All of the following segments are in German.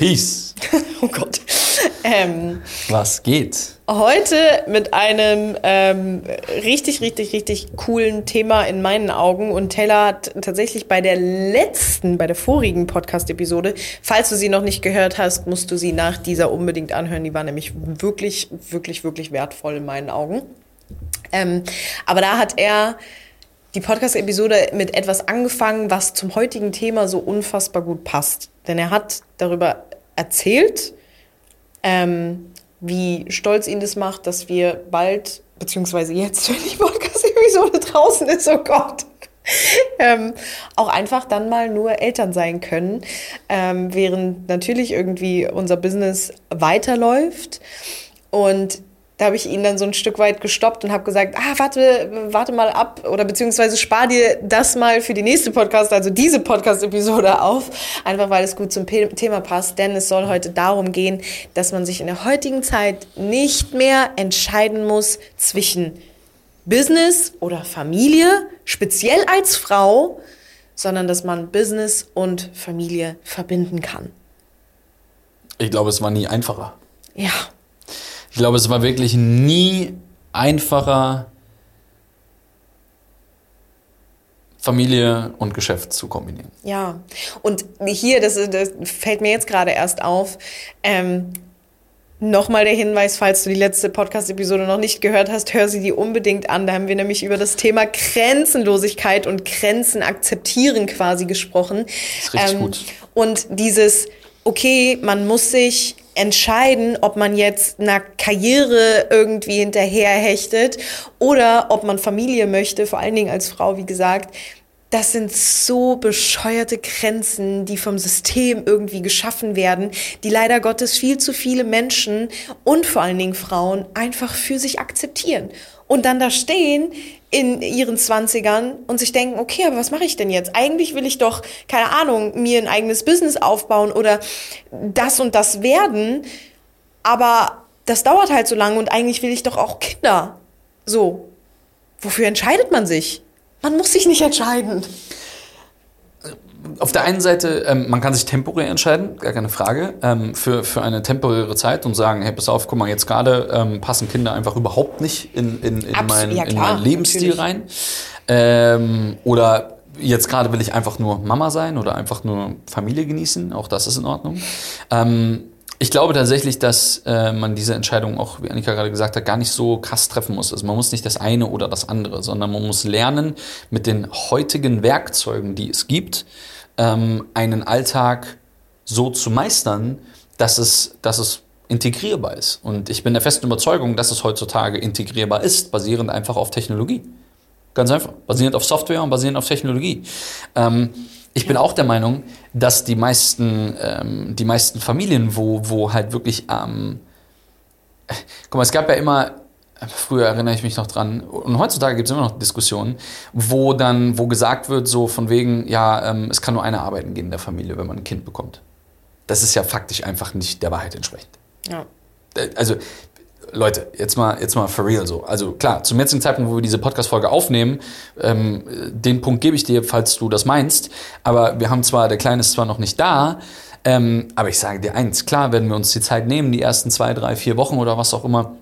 Peace. Oh Gott. Ähm, Was geht? heute mit einem ähm, richtig, richtig, richtig coolen Thema in meinen Augen. Und Taylor hat tatsächlich bei der letzten, bei der vorigen Podcast-Episode, falls du sie noch nicht gehört hast, musst du sie nach dieser unbedingt anhören. Die war nämlich wirklich, wirklich, wirklich wertvoll in meinen Augen. Ähm, aber da hat er die Podcast-Episode mit etwas angefangen, was zum heutigen Thema so unfassbar gut passt. Denn er hat darüber erzählt, ähm, wie stolz ihn das macht, dass wir bald, beziehungsweise jetzt, wenn die Podcast-Episode draußen ist, oh Gott, ähm, auch einfach dann mal nur Eltern sein können, ähm, während natürlich irgendwie unser Business weiterläuft. Und da habe ich ihn dann so ein Stück weit gestoppt und habe gesagt, ah, warte, warte mal ab oder beziehungsweise spar dir das mal für die nächste Podcast, also diese Podcast-Episode auf, einfach weil es gut zum Thema passt, denn es soll heute darum gehen, dass man sich in der heutigen Zeit nicht mehr entscheiden muss zwischen Business oder Familie, speziell als Frau, sondern dass man Business und Familie verbinden kann. Ich glaube, es war nie einfacher. Ja, Ich glaube, es war wirklich nie einfacher, Familie und Geschäft zu kombinieren. Ja, und hier, das, das fällt mir jetzt gerade erst auf, ähm, Nochmal der Hinweis, falls du die letzte Podcast-Episode noch nicht gehört hast, hör sie dir unbedingt an. Da haben wir nämlich über das Thema Grenzenlosigkeit und Grenzen akzeptieren quasi gesprochen. Ähm, Das ist richtig gut. Und dieses, okay, man muss sich entscheiden, ob man jetzt einer Karriere irgendwie hinterherhechtet oder ob man Familie möchte, vor allen Dingen als Frau, wie gesagt. Das sind so bescheuerte Grenzen, die vom System irgendwie geschaffen werden, die leider Gottes viel zu viele Menschen und vor allen Dingen Frauen einfach für sich akzeptieren. Und dann da stehen in ihren Zwanzigern und sich denken, okay, aber was mache ich denn jetzt? Eigentlich will ich doch, keine Ahnung, mir ein eigenes Business aufbauen oder das und das werden, aber das dauert halt so lange und eigentlich will ich doch auch Kinder. So, wofür entscheidet man sich? Man muss sich nicht entscheiden. Auf der einen Seite, ähm, man kann sich temporär entscheiden, gar keine Frage, ähm, für, für eine temporäre Zeit und sagen, hey, pass auf, guck mal, jetzt gerade ähm, passen Kinder einfach überhaupt nicht in, in, in, Abs- mein, ja, in meinen Lebensstil natürlich. rein. Ähm, oder jetzt gerade will ich einfach nur Mama sein oder einfach nur Familie genießen, auch das ist in Ordnung. Ähm, ich glaube tatsächlich, dass äh, man diese Entscheidung auch, wie Annika gerade gesagt hat, gar nicht so krass treffen muss. Also man muss nicht das eine oder das andere, sondern man muss lernen, mit den heutigen Werkzeugen, die es gibt, ähm, einen Alltag so zu meistern, dass es, dass es integrierbar ist. Und ich bin der festen Überzeugung, dass es heutzutage integrierbar ist, basierend einfach auf Technologie. Ganz einfach. Basierend auf Software und basierend auf Technologie. Ähm, ich bin auch der Meinung, dass die meisten, ähm, die meisten Familien, wo, wo halt wirklich, ähm, guck mal, es gab ja immer, früher erinnere ich mich noch dran, und heutzutage gibt es immer noch Diskussionen, wo dann, wo gesagt wird, so von wegen, ja, ähm, es kann nur einer arbeiten gehen in der Familie, wenn man ein Kind bekommt. Das ist ja faktisch einfach nicht der Wahrheit entsprechend Ja. also Leute, jetzt mal, jetzt mal for real so. Also klar, zum jetzigen Zeitpunkt, wo wir diese Podcast-Folge aufnehmen, ähm, den Punkt gebe ich dir, falls du das meinst. Aber wir haben zwar, der Kleine ist zwar noch nicht da, ähm, aber ich sage dir eins, klar werden wir uns die Zeit nehmen, die ersten zwei, drei, vier Wochen oder was auch immer,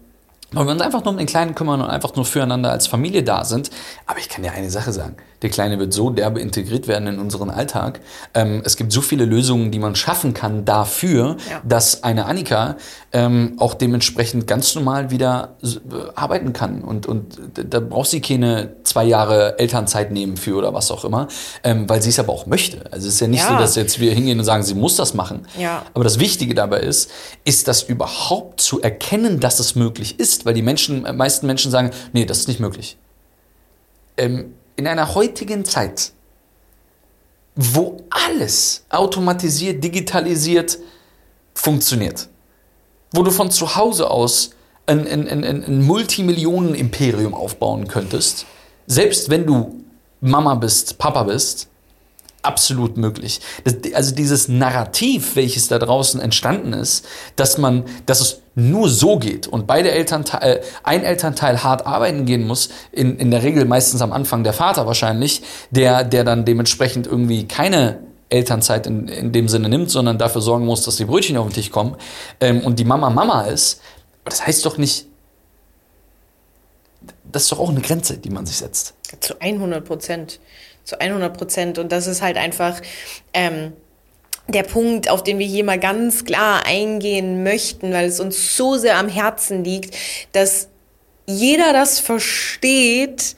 weil wir uns einfach nur um den Kleinen kümmern und einfach nur füreinander als Familie da sind. Aber ich kann dir eine Sache sagen. Der Kleine wird so derbe integriert werden in unseren Alltag. Ähm, es gibt so viele Lösungen, die man schaffen kann dafür, Ja. dass eine Annika ähm, auch dementsprechend ganz normal wieder äh, arbeiten kann. Und, und da braucht sie keine zwei Jahre Elternzeit nehmen für oder was auch immer, ähm, weil sie es aber auch möchte. Also es ist ja nicht Ja. so, dass jetzt wir hingehen und sagen, sie muss das machen. Ja. Aber das Wichtige dabei ist, ist das überhaupt zu erkennen, dass es möglich ist, weil die Menschen, äh, meisten Menschen sagen, nee, das ist nicht möglich. Ähm, in einer heutigen Zeit, wo alles automatisiert, digitalisiert funktioniert, wo du von zu Hause aus ein, ein, ein, ein Multimillionen-Imperium aufbauen könntest, selbst wenn du Mama bist, Papa bist, absolut möglich. Das, also dieses Narrativ, welches da draußen entstanden ist, dass man, dass es nur so geht und beide Elternteil, äh, ein Elternteil hart arbeiten gehen muss, in, in der Regel meistens am Anfang der Vater wahrscheinlich, der, der dann dementsprechend irgendwie keine Elternzeit in, in dem Sinne nimmt, sondern dafür sorgen muss, dass die Brötchen auf den Tisch kommen ähm, und die Mama Mama ist. Aber das heißt doch nicht, das ist doch auch eine Grenze, die man sich setzt. Zu 100 Prozent. Zu 100 Prozent. Und das ist halt einfach ähm, der Punkt, auf den wir hier mal ganz klar eingehen möchten, weil es uns so sehr am Herzen liegt, dass jeder das versteht,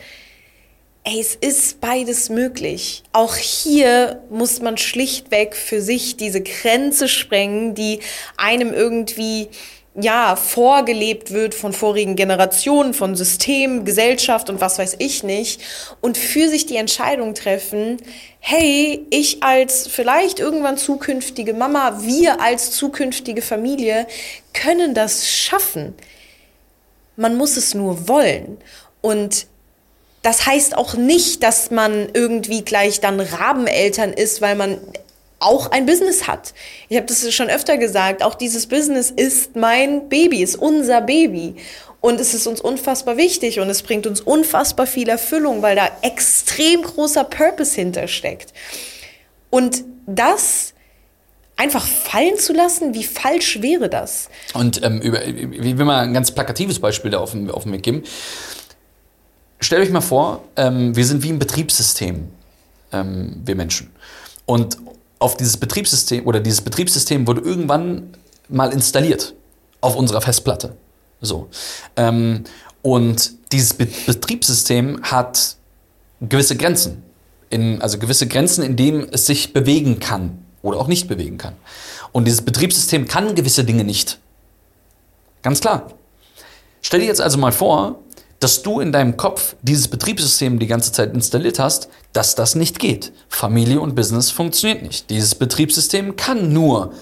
ey, es ist beides möglich. Auch hier muss man schlichtweg für sich diese Grenze sprengen, die einem irgendwie ja, vorgelebt wird von vorigen Generationen, von System, Gesellschaft und was weiß ich nicht. Und für sich die Entscheidung treffen, hey, ich als vielleicht irgendwann zukünftige Mama, wir als zukünftige Familie können das schaffen. Man muss es nur wollen. Und das heißt auch nicht, dass man irgendwie gleich dann Rabeneltern ist, weil man auch ein Business hat. Ich habe das schon öfter gesagt, auch dieses Business ist mein Baby, ist unser Baby. Und es ist uns unfassbar wichtig und es bringt uns unfassbar viel Erfüllung, weil da extrem großer Purpose hintersteckt. Und das einfach fallen zu lassen, wie falsch wäre das? Und ähm, über, ich will mal ein ganz plakatives Beispiel da auf den, auf den Weg geben. Stellt euch mal vor, ähm, wir sind wie ein Betriebssystem, ähm, wir Menschen. Und auf dieses Betriebssystem oder dieses Betriebssystem wurde irgendwann mal installiert auf unserer Festplatte. So. Ähm, und dieses Be Betriebssystem hat gewisse Grenzen. In, also gewisse Grenzen, in denen es sich bewegen kann oder auch nicht bewegen kann. Und dieses Betriebssystem kann gewisse Dinge nicht. Ganz klar. Stell dir jetzt also mal vor, dass du in deinem Kopf dieses Betriebssystem die ganze Zeit installiert hast, dass das nicht geht. Familie und Business funktioniert nicht. Dieses Betriebssystem kann nur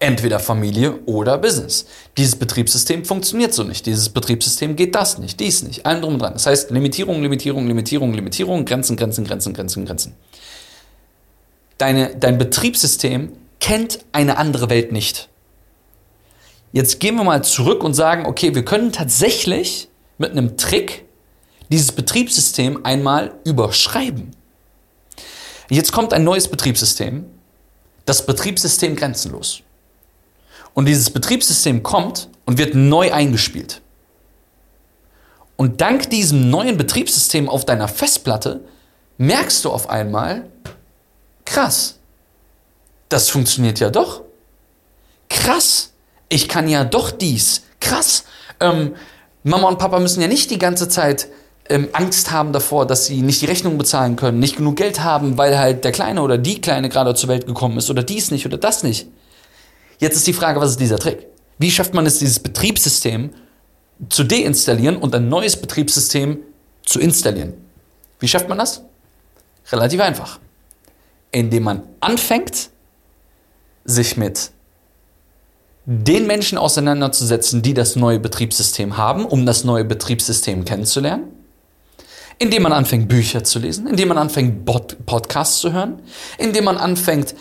entweder Familie oder Business. Dieses Betriebssystem funktioniert so nicht. Dieses Betriebssystem geht das nicht, dies nicht, allem drum und dran. Das heißt Limitierung, Limitierung, Limitierung, Limitierung, Grenzen, Grenzen, Grenzen, Grenzen, Grenzen. Deine, dein Betriebssystem kennt eine andere Welt nicht. Jetzt gehen wir mal zurück und sagen, okay, wir können tatsächlich mit einem Trick dieses Betriebssystem einmal überschreiben. Jetzt kommt ein neues Betriebssystem, das Betriebssystem grenzenlos. Und dieses Betriebssystem kommt und wird neu eingespielt. Und dank diesem neuen Betriebssystem auf deiner Festplatte merkst du auf einmal, krass, das funktioniert ja doch. Krass, ich kann ja doch dies. Krass, ähm, Mama und Papa müssen ja nicht die ganze Zeit ähm, Angst haben davor, dass sie nicht die Rechnung bezahlen können, nicht genug Geld haben, weil halt der Kleine oder die Kleine gerade zur Welt gekommen ist oder dies nicht oder das nicht. Jetzt ist die Frage, was ist dieser Trick? Wie schafft man es, dieses Betriebssystem zu deinstallieren und ein neues Betriebssystem zu installieren? Wie schafft man das? Relativ einfach. Indem man anfängt, sich mit den Menschen auseinanderzusetzen, die das neue Betriebssystem haben, um das neue Betriebssystem kennenzulernen. Indem man anfängt, Bücher zu lesen, indem man anfängt, Podcasts zu hören, indem man anfängt,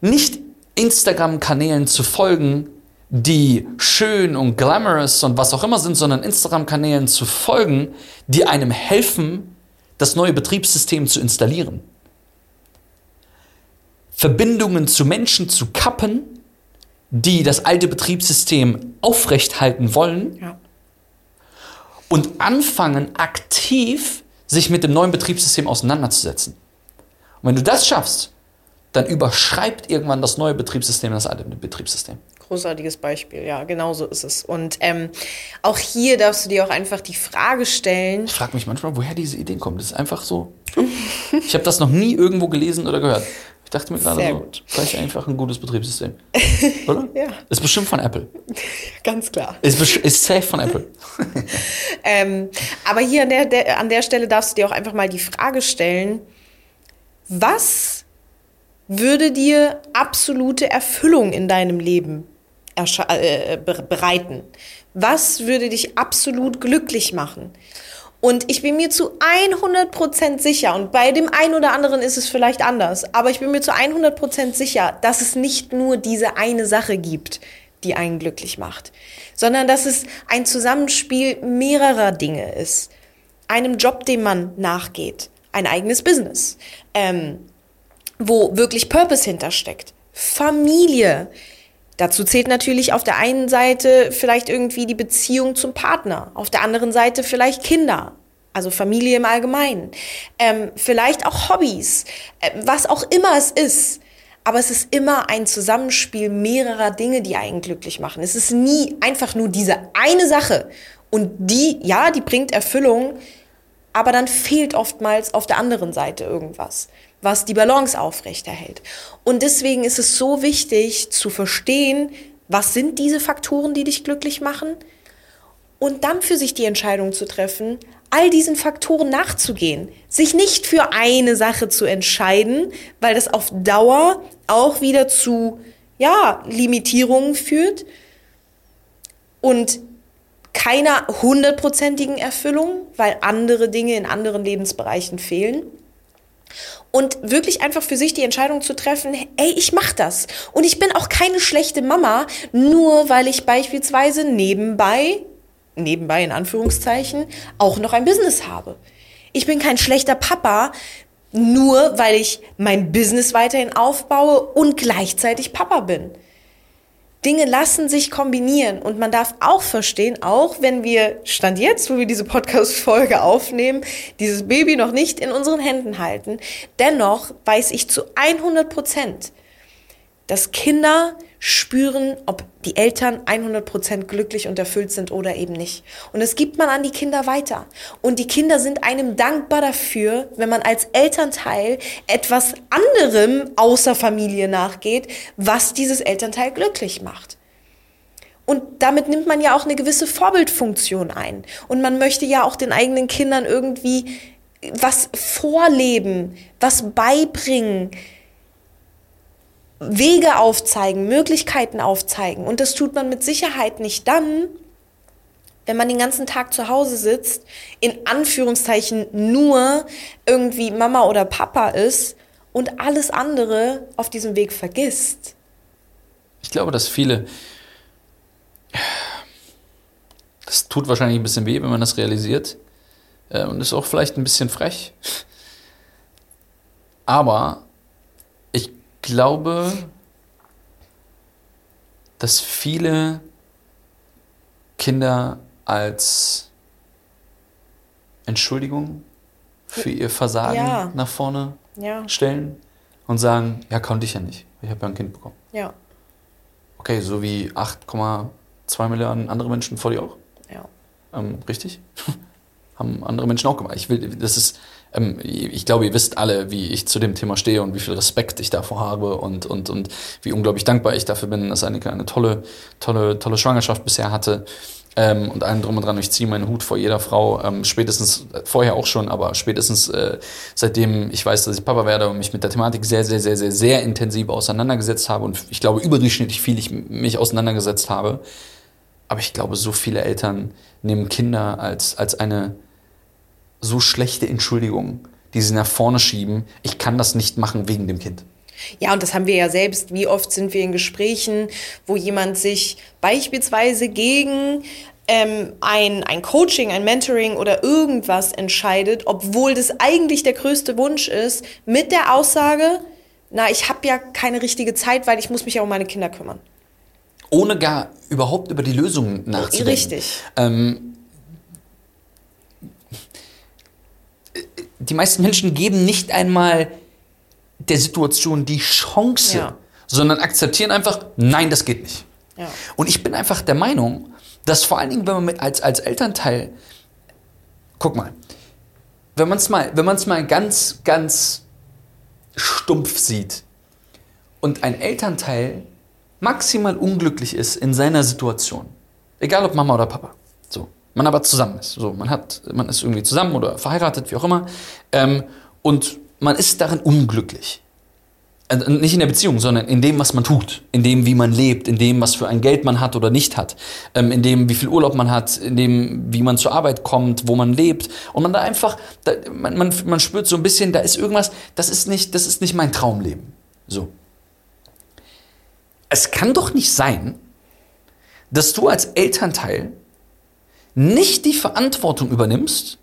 nicht Instagram-Kanälen zu folgen, die schön und glamorous und was auch immer sind, sondern Instagram-Kanälen zu folgen, die einem helfen, das neue Betriebssystem zu installieren. Verbindungen zu Menschen zu kappen, die das alte Betriebssystem aufrechthalten wollen ja. und anfangen, aktiv sich mit dem neuen Betriebssystem auseinanderzusetzen. Und wenn du das schaffst, dann überschreibt irgendwann das neue Betriebssystem das alte Betriebssystem. Großartiges Beispiel, ja, genau so ist es. Und ähm, auch hier darfst du dir auch einfach die Frage stellen. Ich frage mich manchmal, woher diese Ideen kommen. Das ist einfach so. ich habe das noch nie irgendwo gelesen oder gehört dachte mir gerade Sehr so, gut. vielleicht einfach ein gutes Betriebssystem. Oder? ja. Ist bestimmt von Apple. Ganz klar. Ist, ist safe von Apple. ähm, aber hier an der, der, an der Stelle darfst du dir auch einfach mal die Frage stellen, was würde dir absolute Erfüllung in deinem Leben äh, bereiten? Was würde dich absolut glücklich machen? Und ich bin mir zu 100% sicher, und bei dem einen oder anderen ist es vielleicht anders, aber ich bin mir zu 100% sicher, dass es nicht nur diese eine Sache gibt, die einen glücklich macht, sondern dass es ein Zusammenspiel mehrerer Dinge ist. Einem Job, dem man nachgeht, ein eigenes Business, ähm, wo wirklich Purpose hintersteckt, Familie, Dazu zählt natürlich auf der einen Seite vielleicht irgendwie die Beziehung zum Partner, auf der anderen Seite vielleicht Kinder, also Familie im Allgemeinen, ähm, vielleicht auch Hobbys, äh, was auch immer es ist. Aber es ist immer ein Zusammenspiel mehrerer Dinge, die einen glücklich machen. Es ist nie einfach nur diese eine Sache. Und die, ja, die bringt Erfüllung, aber dann fehlt oftmals auf der anderen Seite irgendwas was die Balance aufrechterhält. Und deswegen ist es so wichtig zu verstehen, was sind diese Faktoren, die dich glücklich machen? Und dann für sich die Entscheidung zu treffen, all diesen Faktoren nachzugehen, sich nicht für eine Sache zu entscheiden, weil das auf Dauer auch wieder zu, ja, Limitierungen führt und keiner hundertprozentigen Erfüllung, weil andere Dinge in anderen Lebensbereichen fehlen und wirklich einfach für sich die Entscheidung zu treffen, ey, ich mach das. Und ich bin auch keine schlechte Mama, nur weil ich beispielsweise nebenbei, nebenbei in Anführungszeichen, auch noch ein Business habe. Ich bin kein schlechter Papa, nur weil ich mein Business weiterhin aufbaue und gleichzeitig Papa bin. Dinge lassen sich kombinieren. Und man darf auch verstehen, auch wenn wir, stand jetzt, wo wir diese Podcast-Folge aufnehmen, dieses Baby noch nicht in unseren Händen halten, dennoch weiß ich zu 100 Prozent, dass Kinder spüren, ob die Eltern 100% glücklich und erfüllt sind oder eben nicht. Und das gibt man an die Kinder weiter. Und die Kinder sind einem dankbar dafür, wenn man als Elternteil etwas anderem außer Familie nachgeht, was dieses Elternteil glücklich macht. Und damit nimmt man ja auch eine gewisse Vorbildfunktion ein. Und man möchte ja auch den eigenen Kindern irgendwie was vorleben, was beibringen, Wege aufzeigen, Möglichkeiten aufzeigen. Und das tut man mit Sicherheit nicht dann, wenn man den ganzen Tag zu Hause sitzt, in Anführungszeichen nur irgendwie Mama oder Papa ist und alles andere auf diesem Weg vergisst. Ich glaube, dass viele. Das tut wahrscheinlich ein bisschen weh, wenn man das realisiert. Äh, und ist auch vielleicht ein bisschen frech. Aber glaube, dass viele Kinder als Entschuldigung für ihr Versagen ja. nach vorne ja. stellen und sagen, ja, konnte ich ja nicht. Ich habe ja ein Kind bekommen. Ja. Okay, so wie 8,2 Milliarden andere Menschen vor dir auch? Ja. Ähm, richtig? Haben andere Menschen auch gemacht. Ich will, das ist, ähm, ich glaube, ihr wisst alle, wie ich zu dem Thema stehe und wie viel Respekt ich davor habe und, und, und wie unglaublich dankbar ich dafür bin, dass Annika eine tolle, tolle, tolle Schwangerschaft bisher hatte. Ähm, und allen drum und dran, ich ziehe meinen Hut vor jeder Frau, ähm, spätestens, äh, vorher auch schon, aber spätestens äh, seitdem ich weiß, dass ich Papa werde und mich mit der Thematik sehr, sehr, sehr, sehr, sehr intensiv auseinandergesetzt habe und ich glaube überdurchschnittlich viel ich mich auseinandergesetzt habe. Aber ich glaube, so viele Eltern nehmen Kinder als, als eine, so schlechte Entschuldigungen, die sie nach vorne schieben, ich kann das nicht machen wegen dem Kind. Ja, und das haben wir ja selbst. Wie oft sind wir in Gesprächen, wo jemand sich beispielsweise gegen ähm, ein, ein Coaching, ein Mentoring oder irgendwas entscheidet, obwohl das eigentlich der größte Wunsch ist, mit der Aussage, na, ich habe ja keine richtige Zeit, weil ich muss mich ja um meine Kinder kümmern. Ohne gar überhaupt über die Lösung nachzudenken. Richtig. Ähm, die meisten Menschen geben nicht einmal der Situation die Chance, ja. sondern akzeptieren einfach, nein, das geht nicht. Ja. Und ich bin einfach der Meinung, dass vor allen Dingen, wenn man mit als, als Elternteil, guck mal, wenn man es mal, wenn man es mal ganz, ganz stumpf sieht und ein Elternteil maximal unglücklich ist in seiner Situation, egal ob Mama oder Papa, man aber zusammen ist. So, man hat, man ist irgendwie zusammen oder verheiratet, wie auch immer, ähm, und man ist darin unglücklich. Also nicht in der Beziehung, sondern in dem, was man tut, in dem, wie man lebt, in dem, was für ein Geld man hat oder nicht hat, ähm, in dem, wie viel Urlaub man hat, in dem, wie man zur Arbeit kommt, wo man lebt. Und man da einfach, da, man, man, man spürt so ein bisschen, da ist irgendwas, das ist nicht, das ist nicht mein Traumleben. So. Es kann doch nicht sein, dass du als Elternteil nicht die Verantwortung übernimmst,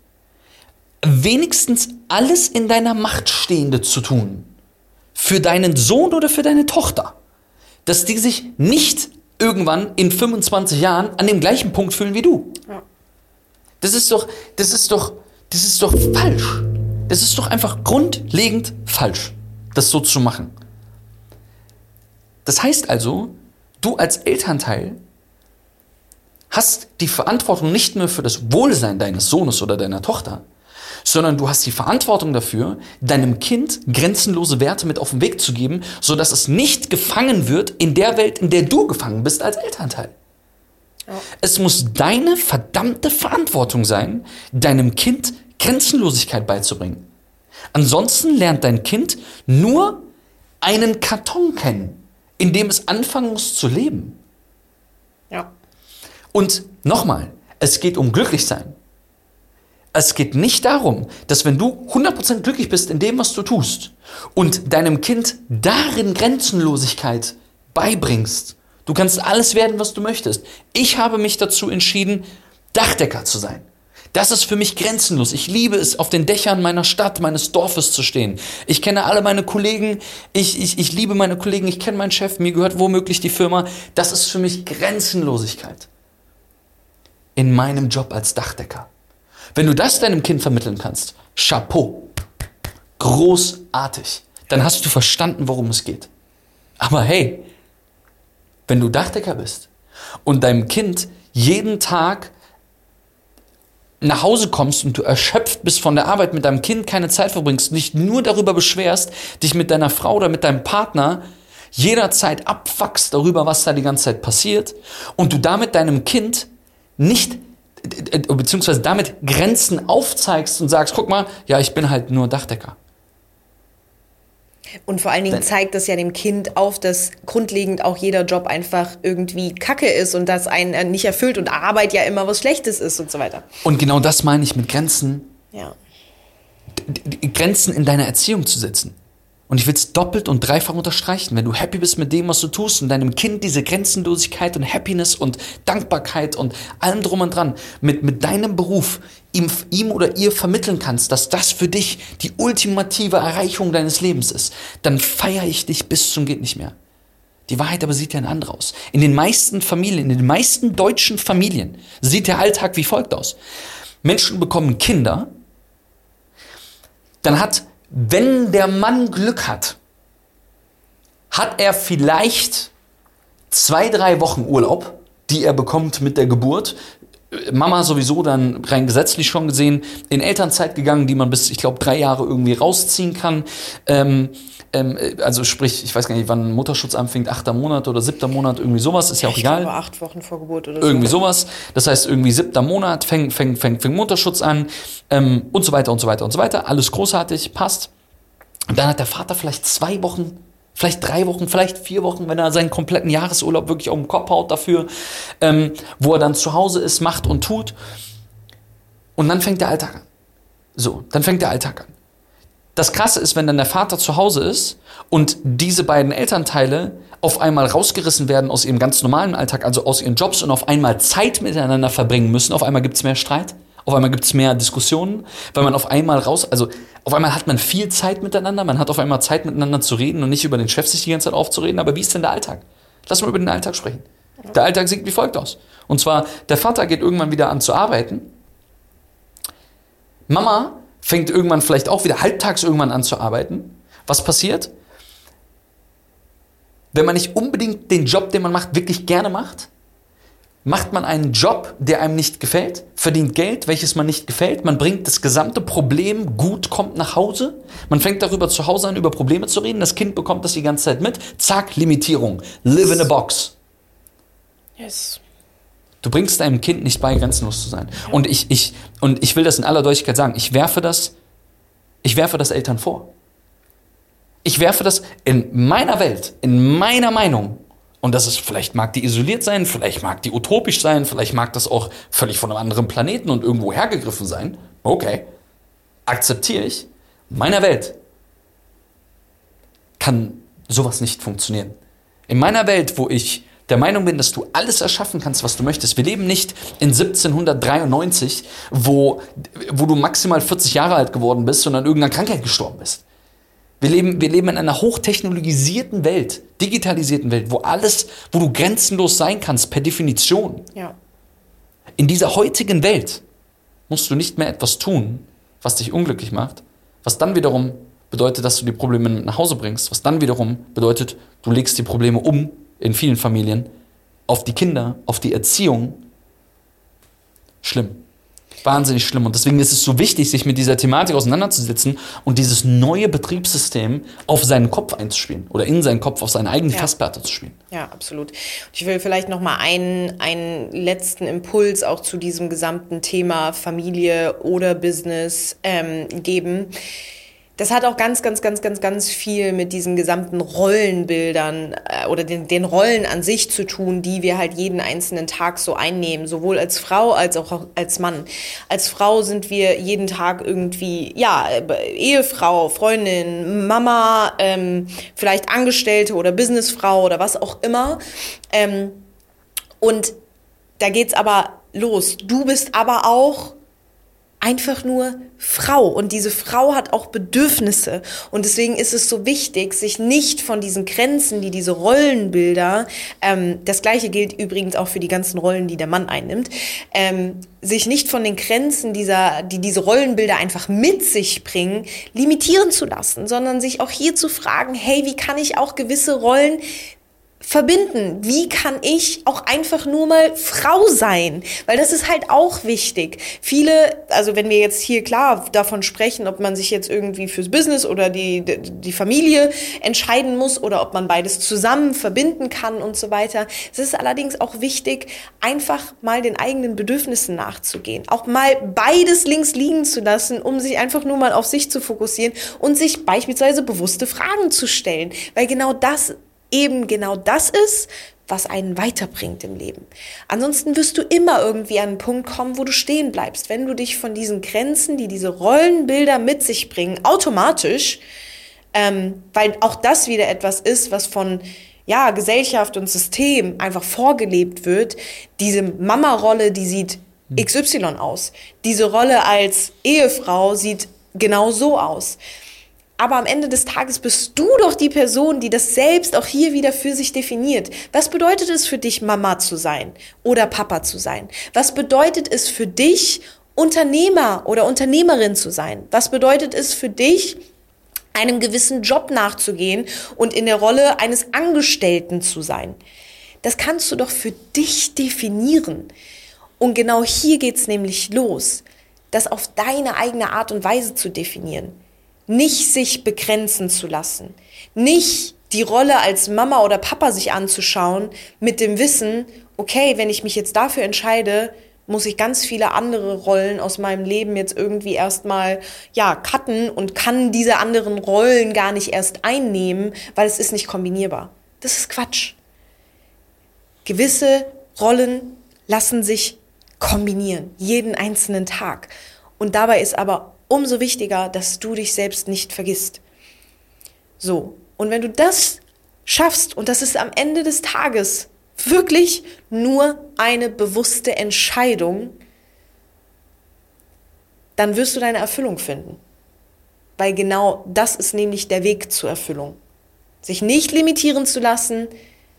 wenigstens alles in deiner Macht Stehende zu tun für deinen Sohn oder für deine Tochter, dass die sich nicht irgendwann in 25 Jahren an dem gleichen Punkt fühlen wie du. Ja. Das ist doch, das ist doch, das ist doch falsch. Das ist doch einfach grundlegend falsch, das so zu machen. Das heißt also, du als Elternteil hast die Verantwortung nicht nur für das Wohlsein deines Sohnes oder deiner Tochter, sondern du hast die Verantwortung dafür, deinem Kind grenzenlose Werte mit auf den Weg zu geben, sodass es nicht gefangen wird in der Welt, in der du gefangen bist als Elternteil. Ja. Es muss deine verdammte Verantwortung sein, deinem Kind Grenzenlosigkeit beizubringen. Ansonsten lernt dein Kind nur einen Karton kennen, in dem es anfangen muss zu leben. Und nochmal, es geht um Glücklichsein. Es geht nicht darum, dass wenn du 100% glücklich bist in dem, was du tust und deinem Kind darin Grenzenlosigkeit beibringst, du kannst alles werden, was du möchtest. Ich habe mich dazu entschieden, Dachdecker zu sein. Das ist für mich grenzenlos. Ich liebe es, auf den Dächern meiner Stadt, meines Dorfes zu stehen. Ich kenne alle meine Kollegen. Ich, ich, ich liebe meine Kollegen. Ich kenne meinen Chef. Mir gehört womöglich die Firma. Das ist für mich Grenzenlosigkeit. In meinem Job als Dachdecker. Wenn du das deinem Kind vermitteln kannst, Chapeau, großartig, dann hast du verstanden, worum es geht. Aber hey, wenn du Dachdecker bist und deinem Kind jeden Tag nach Hause kommst und du erschöpft bist von der Arbeit mit deinem Kind, keine Zeit verbringst, nicht nur darüber beschwerst, dich mit deiner Frau oder mit deinem Partner jederzeit abfuckst darüber, was da die ganze Zeit passiert und du damit deinem Kind nicht beziehungsweise damit Grenzen aufzeigst und sagst, guck mal, ja, ich bin halt nur Dachdecker. Und vor allen Dingen zeigt das ja dem Kind auf, dass grundlegend auch jeder Job einfach irgendwie Kacke ist und dass einen nicht erfüllt und Arbeit ja immer was Schlechtes ist und so weiter. Und genau das meine ich mit Grenzen. Ja. Grenzen in deiner Erziehung zu setzen. Und ich will es doppelt und dreifach unterstreichen, wenn du happy bist mit dem, was du tust und deinem Kind diese Grenzenlosigkeit und Happiness und Dankbarkeit und allem drum und dran mit, mit deinem Beruf ihm, ihm oder ihr vermitteln kannst, dass das für dich die ultimative Erreichung deines Lebens ist, dann feiere ich dich bis zum geht nicht mehr. Die Wahrheit aber sieht ja ein anderer aus. In den meisten Familien, in den meisten deutschen Familien sieht der Alltag wie folgt aus. Menschen bekommen Kinder, dann hat wenn der Mann Glück hat, hat er vielleicht zwei, drei Wochen Urlaub, die er bekommt mit der Geburt. Mama sowieso dann rein gesetzlich schon gesehen in Elternzeit gegangen, die man bis, ich glaube, drei Jahre irgendwie rausziehen kann. Ähm, ähm, also sprich, ich weiß gar nicht, wann Mutterschutz anfängt, achter Monat oder siebter Monat, irgendwie sowas, ist ja auch ich egal. Glaube, acht Wochen vor Geburt oder Irgendwie so. sowas. Das heißt, irgendwie siebter Monat fängt, fängt, fängt, fängt Mutterschutz an ähm, und so weiter und so weiter und so weiter. Alles großartig, passt. Und dann hat der Vater vielleicht zwei Wochen vielleicht drei Wochen, vielleicht vier Wochen, wenn er seinen kompletten Jahresurlaub wirklich auf den Kopf haut dafür, ähm, wo er dann zu Hause ist, macht und tut. Und dann fängt der Alltag an. So, dann fängt der Alltag an. Das Krasse ist, wenn dann der Vater zu Hause ist und diese beiden Elternteile auf einmal rausgerissen werden aus ihrem ganz normalen Alltag, also aus ihren Jobs und auf einmal Zeit miteinander verbringen müssen, auf einmal gibt es mehr Streit, auf einmal gibt es mehr Diskussionen, weil man auf einmal raus, also auf einmal hat man viel Zeit miteinander, man hat auf einmal Zeit miteinander zu reden und nicht über den Chef sich die ganze Zeit aufzureden, aber wie ist denn der Alltag? Lass mal über den Alltag sprechen. Der Alltag sieht wie folgt aus. Und zwar, der Vater geht irgendwann wieder an zu arbeiten. Mama fängt irgendwann vielleicht auch wieder halbtags irgendwann an zu arbeiten. Was passiert? Wenn man nicht unbedingt den Job, den man macht, wirklich gerne macht, macht man einen Job, der einem nicht gefällt, verdient Geld, welches man nicht gefällt, man bringt das gesamte Problem gut, kommt nach Hause, man fängt darüber zu Hause an, über Probleme zu reden, das Kind bekommt das die ganze Zeit mit, zack, Limitierung, live in a box. Yes. Du bringst deinem Kind nicht bei, grenzenlos zu sein. Ja. Und ich, ich, und ich will das in aller Deutlichkeit sagen, ich werfe das, ich werfe das Eltern vor. Ich werfe das in meiner Welt, in meiner Meinung, und das ist, vielleicht mag die isoliert sein, vielleicht mag die utopisch sein, vielleicht mag das auch völlig von einem anderen Planeten und irgendwo hergegriffen sein. Okay. Akzeptiere ich. In meiner Welt kann sowas nicht funktionieren. In meiner Welt, wo ich der Meinung bin, dass du alles erschaffen kannst, was du möchtest. Wir leben nicht in 1793, wo, wo du maximal 40 Jahre alt geworden bist und an irgendeiner Krankheit gestorben bist. Wir leben, wir leben in einer hochtechnologisierten Welt, digitalisierten Welt, wo alles, wo du grenzenlos sein kannst, per Definition. Ja. In dieser heutigen Welt musst du nicht mehr etwas tun, was dich unglücklich macht, was dann wiederum bedeutet, dass du die Probleme nach Hause bringst, was dann wiederum bedeutet, du legst die Probleme um in vielen Familien auf die Kinder, auf die Erziehung. Schlimm. Wahnsinnig schlimm. Und deswegen ist es so wichtig, sich mit dieser Thematik auseinanderzusetzen und dieses neue Betriebssystem auf seinen Kopf einzuspielen oder in seinen Kopf, auf seine eigene Ja. Festplatte zu spielen. Ja, absolut. Ich will vielleicht noch mal einen, einen letzten Impuls auch zu diesem gesamten Thema Familie oder Business ähm, geben. Das hat auch ganz, ganz, ganz, ganz, ganz viel mit diesen gesamten Rollenbildern äh, oder den, den Rollen an sich zu tun, die wir halt jeden einzelnen Tag so einnehmen, sowohl als Frau als auch als Mann. Als Frau sind wir jeden Tag irgendwie, ja, äh, Ehefrau, Freundin, Mama, ähm, vielleicht Angestellte oder Businessfrau oder was auch immer. Ähm, und da geht's aber los. Du bist aber auch einfach nur Frau. Und diese Frau hat auch Bedürfnisse. Und deswegen ist es so wichtig, sich nicht von diesen Grenzen, die diese Rollenbilder, ähm, das gleiche gilt übrigens auch für die ganzen Rollen, die der Mann einnimmt, ähm, sich nicht von den Grenzen dieser, die diese Rollenbilder einfach mit sich bringen, limitieren zu lassen, sondern sich auch hier zu fragen, hey, wie kann ich auch gewisse Rollen verbinden? Wie kann ich auch einfach nur mal Frau sein? Weil das ist halt auch wichtig. Viele, also wenn wir jetzt hier klar davon sprechen, ob man sich jetzt irgendwie fürs Business oder die, die Familie entscheiden muss oder ob man beides zusammen verbinden kann und so weiter. Es ist allerdings auch wichtig, einfach mal den eigenen Bedürfnissen nachzugehen. Auch mal beides links liegen zu lassen, um sich einfach nur mal auf sich zu fokussieren und sich beispielsweise bewusste Fragen zu stellen. Weil genau das eben genau das ist, was einen weiterbringt im Leben. Ansonsten wirst du immer irgendwie an einen Punkt kommen, wo du stehen bleibst, wenn du dich von diesen Grenzen, die diese Rollenbilder mit sich bringen, automatisch, ähm, weil auch das wieder etwas ist, was von ja, Gesellschaft und System einfach vorgelebt wird. Diese Mama-Rolle, die sieht XY aus. Diese Rolle als Ehefrau sieht genau so aus. Aber am Ende des Tages bist du doch die Person, die das selbst auch hier wieder für sich definiert. Was bedeutet es für dich, Mama zu sein oder Papa zu sein? Was bedeutet es für dich, Unternehmer oder Unternehmerin zu sein? Was bedeutet es für dich, einem gewissen Job nachzugehen und in der Rolle eines Angestellten zu sein? Das kannst du doch für dich definieren. Und genau hier geht's nämlich los, das auf deine eigene Art und Weise zu definieren nicht sich begrenzen zu lassen, nicht die Rolle als Mama oder Papa sich anzuschauen mit dem Wissen, okay, wenn ich mich jetzt dafür entscheide, muss ich ganz viele andere Rollen aus meinem Leben jetzt irgendwie erstmal, ja, cutten und kann diese anderen Rollen gar nicht erst einnehmen, weil es ist nicht kombinierbar. Das ist Quatsch. Gewisse Rollen lassen sich kombinieren, jeden einzelnen Tag. Und dabei ist aber umso wichtiger, dass du dich selbst nicht vergisst. So, und wenn du das schaffst, und das ist am Ende des Tages wirklich nur eine bewusste Entscheidung, dann wirst du deine Erfüllung finden. Weil genau das ist nämlich der Weg zur Erfüllung. Sich nicht limitieren zu lassen,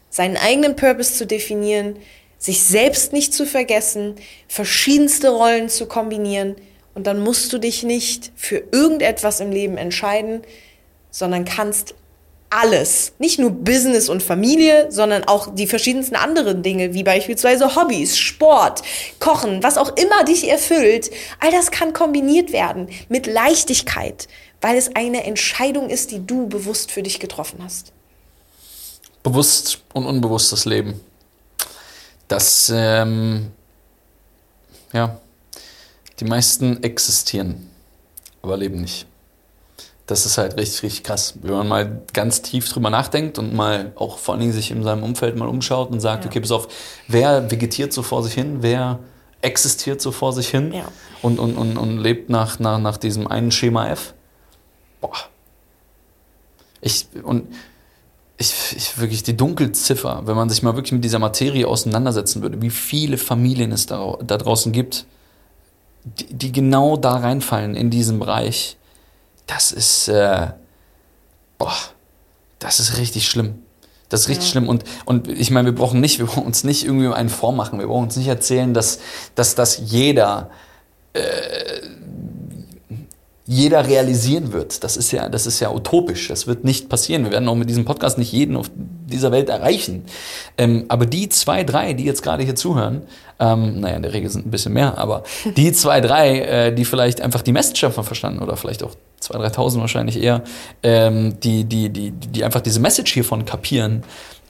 seinen eigenen Purpose zu definieren, sich selbst nicht zu vergessen, verschiedenste Rollen zu kombinieren, und dann musst du dich nicht für irgendetwas im Leben entscheiden, sondern kannst alles, nicht nur Business und Familie, sondern auch die verschiedensten anderen Dinge, wie beispielsweise Hobbys, Sport, Kochen, was auch immer dich erfüllt, all das kann kombiniert werden mit Leichtigkeit, weil es eine Entscheidung ist, die du bewusst für dich getroffen hast. Bewusst und unbewusstes Leben. Das, ähm, ja, die meisten existieren, aber leben nicht. Das ist halt richtig, richtig krass. Wenn man mal ganz tief drüber nachdenkt und mal auch vor allen Dingen sich in seinem Umfeld mal umschaut und sagt, Ja. okay, pass auf, wer vegetiert so vor sich hin, wer existiert so vor sich hin Ja. und, und, und, und lebt nach, nach, nach diesem einen Schema F. Boah. Ich, und ich, ich wirklich die Dunkelziffer, wenn man sich mal wirklich mit dieser Materie auseinandersetzen würde, wie viele Familien es da, da draußen gibt, die, die genau da reinfallen in diesen Bereich, das ist, äh, boah, das ist richtig schlimm. Das ist richtig schlimm. Und, und ich meine, wir brauchen nicht, wir brauchen uns nicht irgendwie einen vormachen. Wir brauchen uns nicht erzählen, dass, dass das jeder, äh, jeder realisieren wird. Das ist ja, das ist ja utopisch. Das wird nicht passieren. Wir werden auch mit diesem Podcast nicht jeden auf dieser Welt erreichen. Ähm, aber die zwei, drei, die jetzt gerade hier zuhören, ähm, naja, in der Regel sind ein bisschen mehr, aber die zwei, drei, äh, die vielleicht einfach die Message davon verstanden oder vielleicht auch zwei, dreitausend wahrscheinlich eher, ähm, die, die, die, die einfach diese Message hiervon kapieren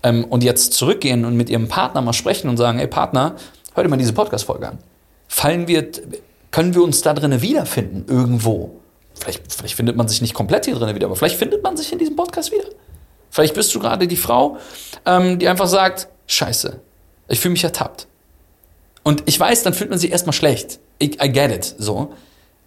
ähm, und jetzt zurückgehen und mit ihrem Partner mal sprechen und sagen, ey Partner, hör dir mal diese Podcast-Folge an. Fallen wir, können wir uns da drinnen wiederfinden, irgendwo? Vielleicht, vielleicht findet man sich nicht komplett hier drinnen wieder, aber vielleicht findet man sich in diesem Podcast wieder. Vielleicht bist du gerade die Frau, ähm, die einfach sagt, scheiße, ich fühle mich ertappt. Und ich weiß, dann fühlt man sich erstmal schlecht. Ich, I get it, so.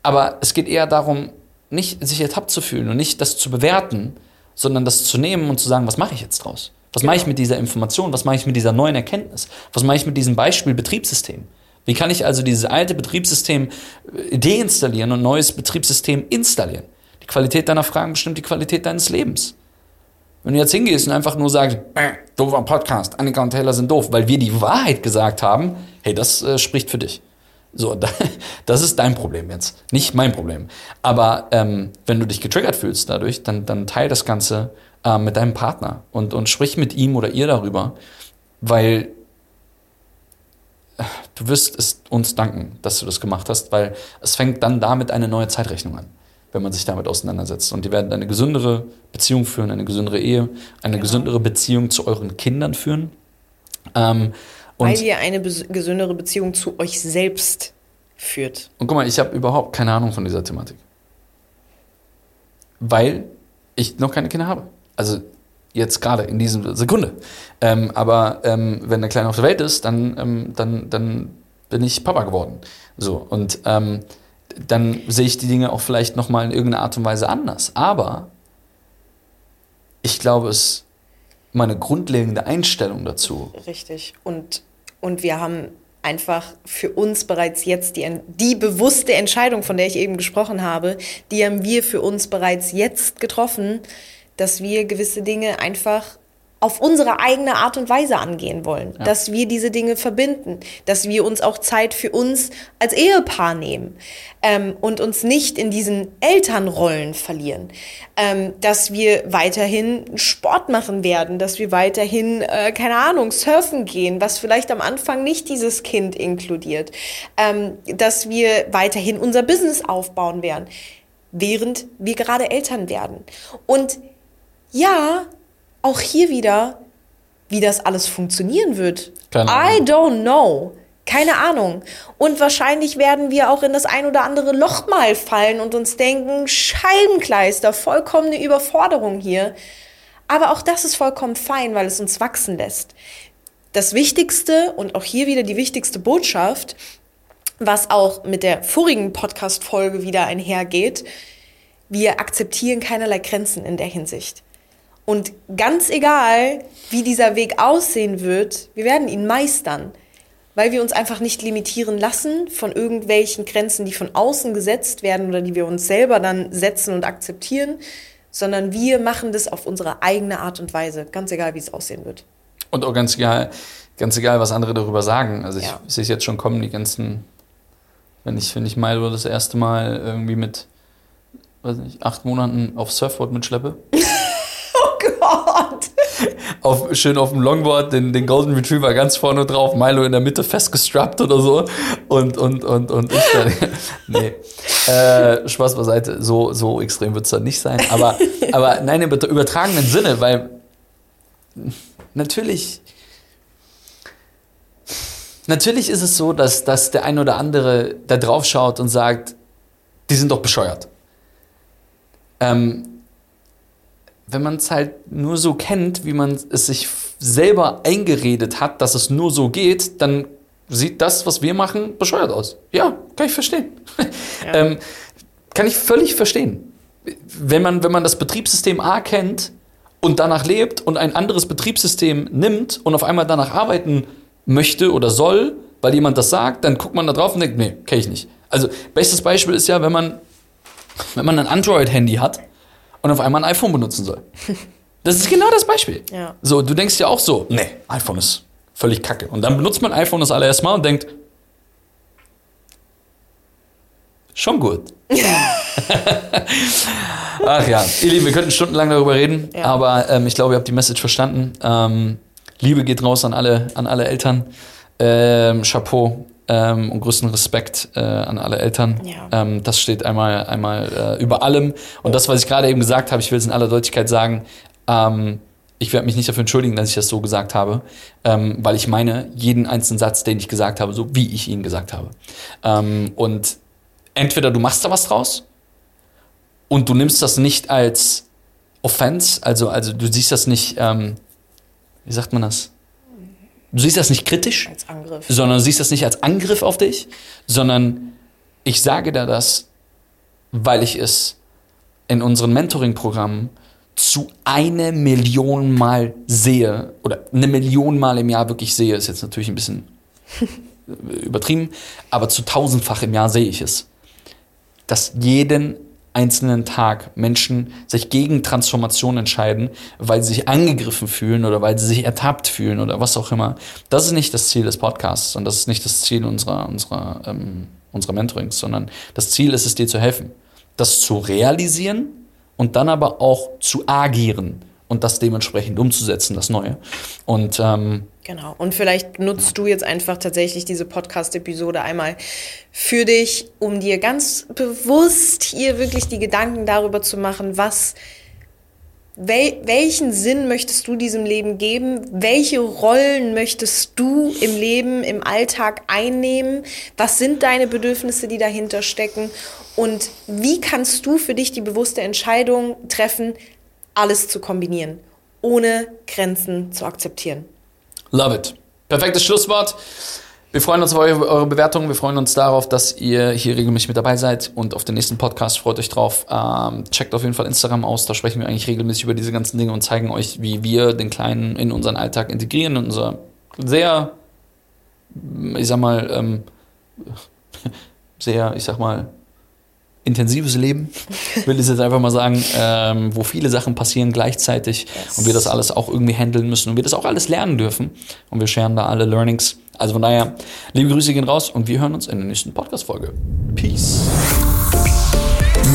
Aber es geht eher darum, nicht sich ertappt zu fühlen und nicht das zu bewerten, sondern das zu nehmen und zu sagen, was mache ich jetzt draus? Was mache ich mit dieser Information? Was mache ich mit dieser neuen Erkenntnis? Was mache ich mit diesem Beispiel Betriebssystem? Wie kann ich also dieses alte Betriebssystem äh, deinstallieren und ein neues Betriebssystem installieren? Die Qualität deiner Fragen bestimmt die Qualität deines Lebens. Wenn du jetzt hingehst und einfach nur sagst, äh, doofer Podcast, Annika und Taylor sind doof, weil wir die Wahrheit gesagt haben, hey, das äh, spricht für dich. So, da, das ist dein Problem jetzt, nicht mein Problem. Aber ähm, wenn du dich getriggert fühlst dadurch, dann, dann teil das Ganze äh, mit deinem Partner und, und sprich mit ihm oder ihr darüber, weil du wirst es uns danken, dass du das gemacht hast, weil es fängt dann damit eine neue Zeitrechnung an, wenn man sich damit auseinandersetzt. Und die werden eine gesündere Beziehung führen, eine gesündere Ehe, eine gesündere Beziehung zu euren Kindern führen. Ähm, und Weil ihr eine gesündere Beziehung zu euch selbst führt. Und guck mal, ich habe überhaupt keine Ahnung von dieser Thematik. Weil ich noch keine Kinder habe. Also jetzt gerade in dieser Sekunde. Ähm, aber ähm, wenn der Kleine auf der Welt ist, dann, ähm, dann, dann bin ich Papa geworden. So, und ähm, dann sehe ich die Dinge auch vielleicht nochmal in irgendeiner Art und Weise anders. Aber ich glaube, es meine grundlegende Einstellung dazu Richtig. Und, und wir haben einfach für uns bereits jetzt die, die bewusste Entscheidung, von der ich eben gesprochen habe, die haben wir für uns bereits jetzt getroffen, dass wir gewisse Dinge einfach auf unsere eigene Art und Weise angehen wollen, dass wir diese Dinge verbinden, dass wir uns auch Zeit für uns als Ehepaar nehmen. Ähm, und uns nicht in diesen Elternrollen verlieren, ähm, dass wir weiterhin Sport machen werden, dass wir weiterhin, äh, keine Ahnung, surfen gehen, was vielleicht am Anfang nicht dieses Kind inkludiert, ähm, dass wir weiterhin unser Business aufbauen werden, während wir gerade Eltern werden. Und ja, auch hier wieder, wie das alles funktionieren wird. I don't know. Keine Ahnung. Und wahrscheinlich werden wir auch in das ein oder andere Loch mal fallen und uns denken, Scheibenkleister, vollkommene Überforderung hier. Aber auch das ist vollkommen fein, weil es uns wachsen lässt. Das Wichtigste und auch hier wieder die wichtigste Botschaft, was auch mit der vorigen Podcast-Folge wieder einhergeht, wir akzeptieren keinerlei Grenzen in der Hinsicht. Und ganz egal, wie dieser Weg aussehen wird, wir werden ihn meistern, weil wir uns einfach nicht limitieren lassen von irgendwelchen Grenzen, die von außen gesetzt werden oder die wir uns selber dann setzen und akzeptieren, sondern wir machen das auf unsere eigene Art und Weise, ganz egal, wie es aussehen wird. Und auch ganz egal, ganz egal, was andere darüber sagen. Also ich Ja. sehe es jetzt schon kommen, die ganzen, wenn ich, wenn ich Milo das erste Mal irgendwie mit, weiß nicht, acht Monaten auf Surfboard mitschleppe. Auf, schön auf dem Longboard, den, den Golden Retriever ganz vorne drauf, Milo in der Mitte festgestrappt oder so. Und, und, und, und ich dann. nee. Äh, Spaß beiseite, so, so extrem wird es dann nicht sein. Aber, aber nein, im übertragenen Sinne, weil natürlich. Natürlich ist es so, dass, dass der ein oder andere da drauf schaut und sagt, die sind doch bescheuert. ähm, wenn man es halt nur so kennt, wie man es sich selber eingeredet hat, dass es nur so geht, dann sieht das, was wir machen, bescheuert aus. Ja, kann ich verstehen. Ja. ähm, kann ich völlig verstehen. Wenn man, wenn man das Betriebssystem A kennt und danach lebt und ein anderes Betriebssystem nimmt und auf einmal danach arbeiten möchte oder soll, weil jemand das sagt, dann guckt man da drauf und denkt, nee, kenne ich nicht. Also, bestes Beispiel ist ja, wenn man, wenn man ein Android-Handy hat und auf einmal ein iPhone benutzen soll. Das ist genau das Beispiel. Ja. So, du denkst ja auch so, nee, iPhone ist völlig kacke. Und dann benutzt man iPhone das allererste Mal und denkt, schon gut. Ach ja, ihr Lieben, wir könnten stundenlang darüber reden, ja. aber ähm, ich glaube, ihr habt die Message verstanden. Ähm, Liebe geht raus an alle, an alle Eltern. Ähm, Chapeau ähm, und größten Respekt äh, an alle Eltern. Ja. Ähm, das steht einmal, einmal äh, über allem. Und das, was ich gerade eben gesagt habe, ich will es in aller Deutlichkeit sagen, ähm, ich werde mich nicht dafür entschuldigen, dass ich das so gesagt habe, ähm, weil ich meine jeden einzelnen Satz, den ich gesagt habe, so wie ich ihn gesagt habe. Ähm, und entweder du machst da was draus und du nimmst das nicht als Offense, also, also du siehst das nicht, ähm, wie sagt man das? Du siehst das nicht kritisch, sondern du siehst das nicht als Angriff auf dich, sondern ich sage dir das, weil ich es in unseren Mentoring-Programmen zu eine Million Mal sehe oder eine Million Mal im Jahr wirklich sehe, ist jetzt natürlich ein bisschen übertrieben, aber zu tausendfach im Jahr sehe ich es, dass jeden einzelnen Tag Menschen sich gegen Transformation entscheiden, weil sie sich angegriffen fühlen oder weil sie sich ertappt fühlen oder was auch immer. Das ist nicht das Ziel des Podcasts und das ist nicht das Ziel unserer, unserer, ähm, unserer Mentorings, sondern das Ziel ist es, dir zu helfen, das zu realisieren und dann aber auch zu agieren und das dementsprechend umzusetzen, das Neue. Und ähm, Genau. Und vielleicht nutzt du jetzt einfach tatsächlich diese Podcast-Episode einmal für dich, um dir ganz bewusst hier wirklich die Gedanken darüber zu machen, was, wel, welchen Sinn möchtest du diesem Leben geben? Welche Rollen möchtest du im Leben, im Alltag einnehmen? Was sind deine Bedürfnisse, die dahinter stecken? Und wie kannst du für dich die bewusste Entscheidung treffen, alles zu kombinieren, ohne Grenzen zu akzeptieren? Love it. Perfektes Schlusswort. Wir freuen uns auf eure, Bewertungen. Wir freuen uns darauf, dass ihr hier regelmäßig mit dabei seid und auf den nächsten Podcast freut euch drauf. Ähm, checkt auf jeden Fall Instagram aus. Da sprechen wir eigentlich regelmäßig über diese ganzen Dinge und zeigen euch, wie wir den Kleinen in unseren Alltag integrieren, in unser sehr, ich sag mal, ähm, sehr, ich sag mal, intensives Leben, will ich jetzt einfach mal sagen, ähm, wo viele Sachen passieren gleichzeitig yes. und wir das alles auch irgendwie handeln müssen und wir das auch alles lernen dürfen und wir scheren da alle Learnings. Also von daher, liebe Grüße gehen raus und wir hören uns in der nächsten Podcast-Folge. Peace.